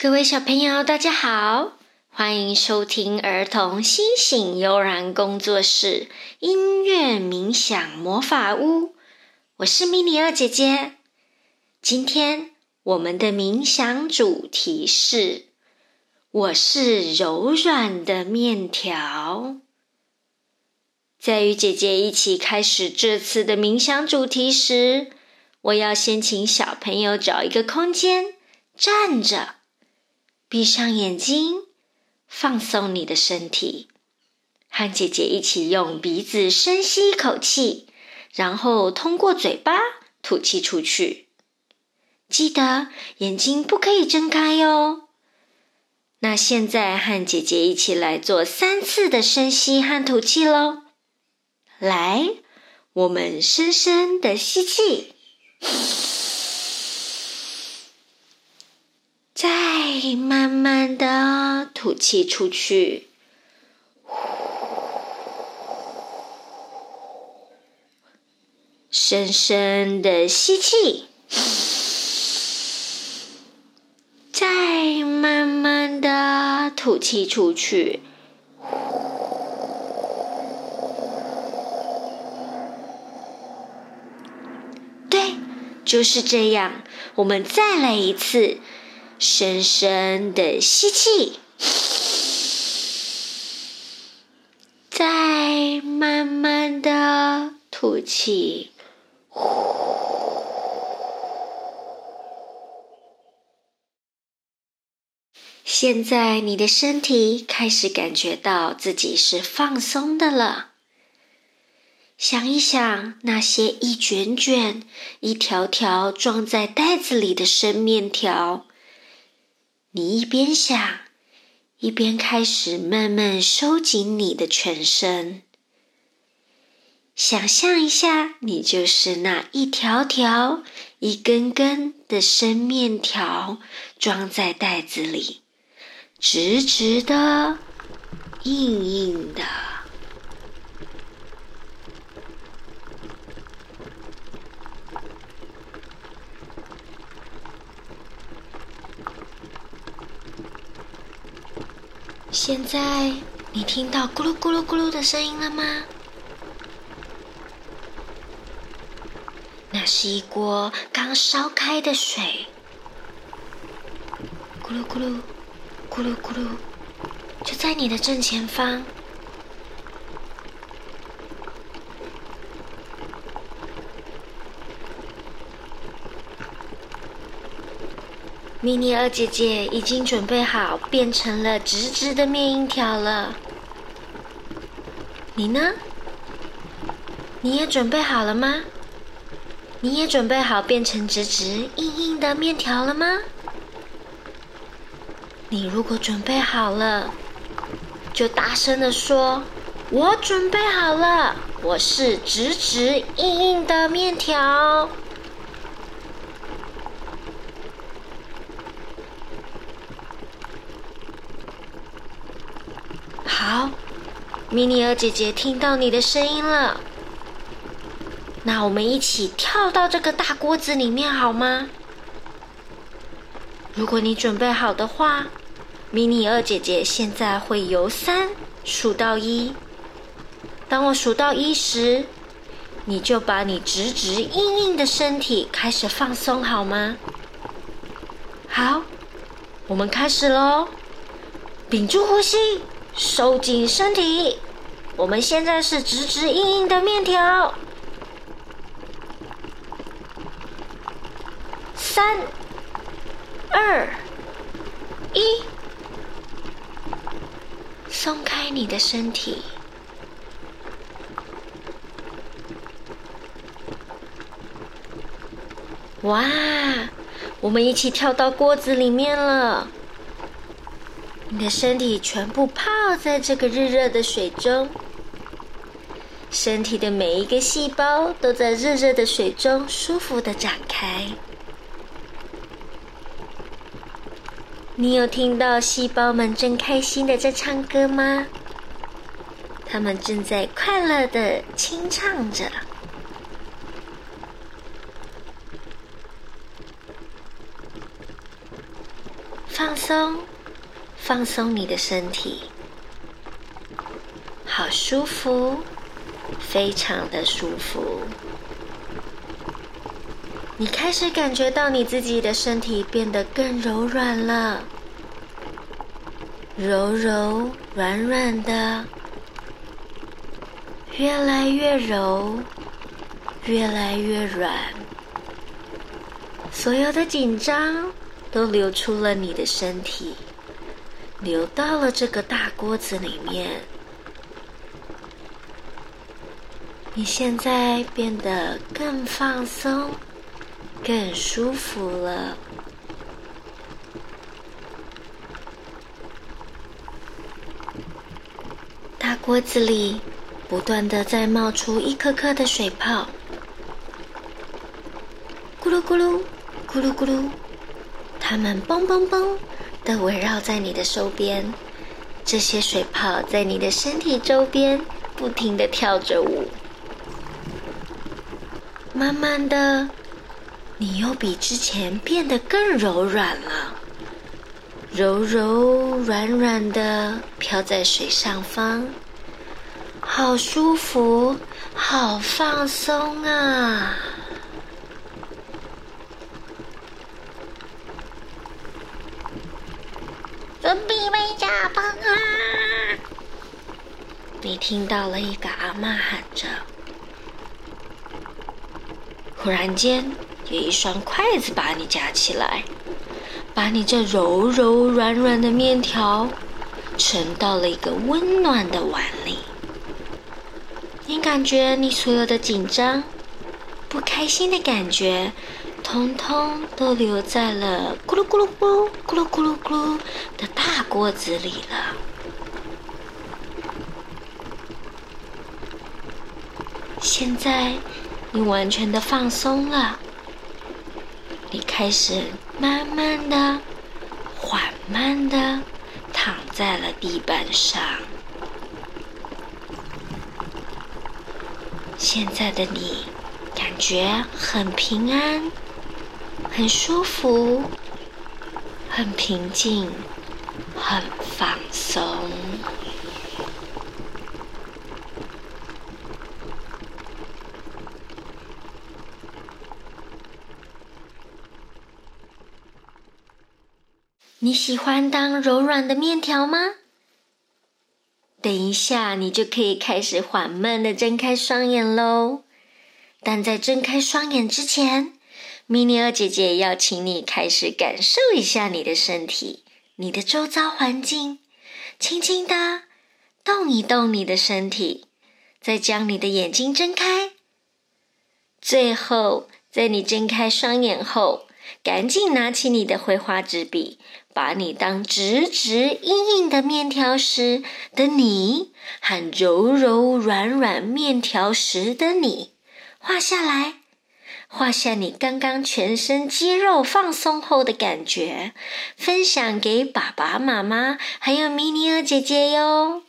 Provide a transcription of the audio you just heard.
各位小朋友，大家好，欢迎收听儿童星星悠然工作室音乐冥想魔法屋。我是米妮二姐姐。今天我们的冥想主题是“我是柔软的面条”。在与姐姐一起开始这次的冥想主题时，我要先请小朋友找一个空间站着。闭上眼睛，放松你的身体，和姐姐一起用鼻子深吸一口气，然后通过嘴巴吐气出去。记得眼睛不可以睁开哟。那现在和姐姐一起来做三次的深吸和吐气喽。来，我们深深的吸气。再慢慢的吐气出去，深深的吸气，再慢慢的吐气出去。对，就是这样。我们再来一次。深深的吸气，再慢慢的吐气。现在你的身体开始感觉到自己是放松的了。想一想那些一卷卷、一条条装在袋子里的生面条。你一边想，一边开始慢慢收紧你的全身。想象一下，你就是那一条条、一根根的生面条，装在袋子里，直直的、硬硬的。现在你听到咕噜咕噜咕噜的声音了吗？那是一锅刚烧开的水，咕噜咕噜，咕噜咕噜，就在你的正前方。米妮二姐姐已经准备好变成了直直的面硬条了，你呢？你也准备好了吗？你也准备好变成直直硬硬的面条了吗？你如果准备好了，就大声的说：“我准备好了，我是直直硬硬的面条。”好，米妮尔姐姐听到你的声音了。那我们一起跳到这个大锅子里面好吗？如果你准备好的话，迷你二姐姐现在会由三数到一。当我数到一时，你就把你直直硬硬的身体开始放松好吗？好，我们开始喽，屏住呼吸。收紧身体，我们现在是直直硬硬的面条。三、二、一，松开你的身体。哇，我们一起跳到锅子里面了。你的身体全部泡在这个热热的水中，身体的每一个细胞都在热热的水中舒服的展开。你有听到细胞们正开心的在唱歌吗？他们正在快乐的轻唱着。放松，放松你的身体，好舒服，非常的舒服。你开始感觉到你自己的身体变得更柔软了，柔柔软软的，越来越柔，越来越软，所有的紧张都流出了你的身体，流到了这个大锅子里面。你现在变得更放松。更舒服了。大锅子里不断的在冒出一颗颗的水泡，咕噜咕噜，咕噜咕噜，它们嘣嘣嘣的围绕在你的手边。这些水泡在你的身体周边不停的跳着舞，慢慢的。你又比之前变得更柔软了，柔柔软软的飘在水上方，好舒服，好放松啊！准备回家吧！你听到了一个阿妈喊着，忽然间。有一双筷子把你夹起来，把你这柔柔软软的面条盛到了一个温暖的碗里。你感觉你所有的紧张、不开心的感觉，通通都留在了咕噜咕噜咕噜咕噜咕噜咕噜的大锅子里了。现在你完全的放松了。你开始慢慢的、缓慢的躺在了地板上。现在的你感觉很平安、很舒服、很平静、很放松。你喜欢当柔软的面条吗？等一下，你就可以开始缓慢的睁开双眼喽。但在睁开双眼之前，米妮尔姐姐要请你开始感受一下你的身体、你的周遭环境，轻轻的动一动你的身体，再将你的眼睛睁开。最后，在你睁开双眼后。赶紧拿起你的绘画纸笔，把你当直直硬硬的面条时的你和柔柔软软面条时的你画下来，画下你刚刚全身肌肉放松后的感觉，分享给爸爸妈妈还有米妮儿姐姐哟。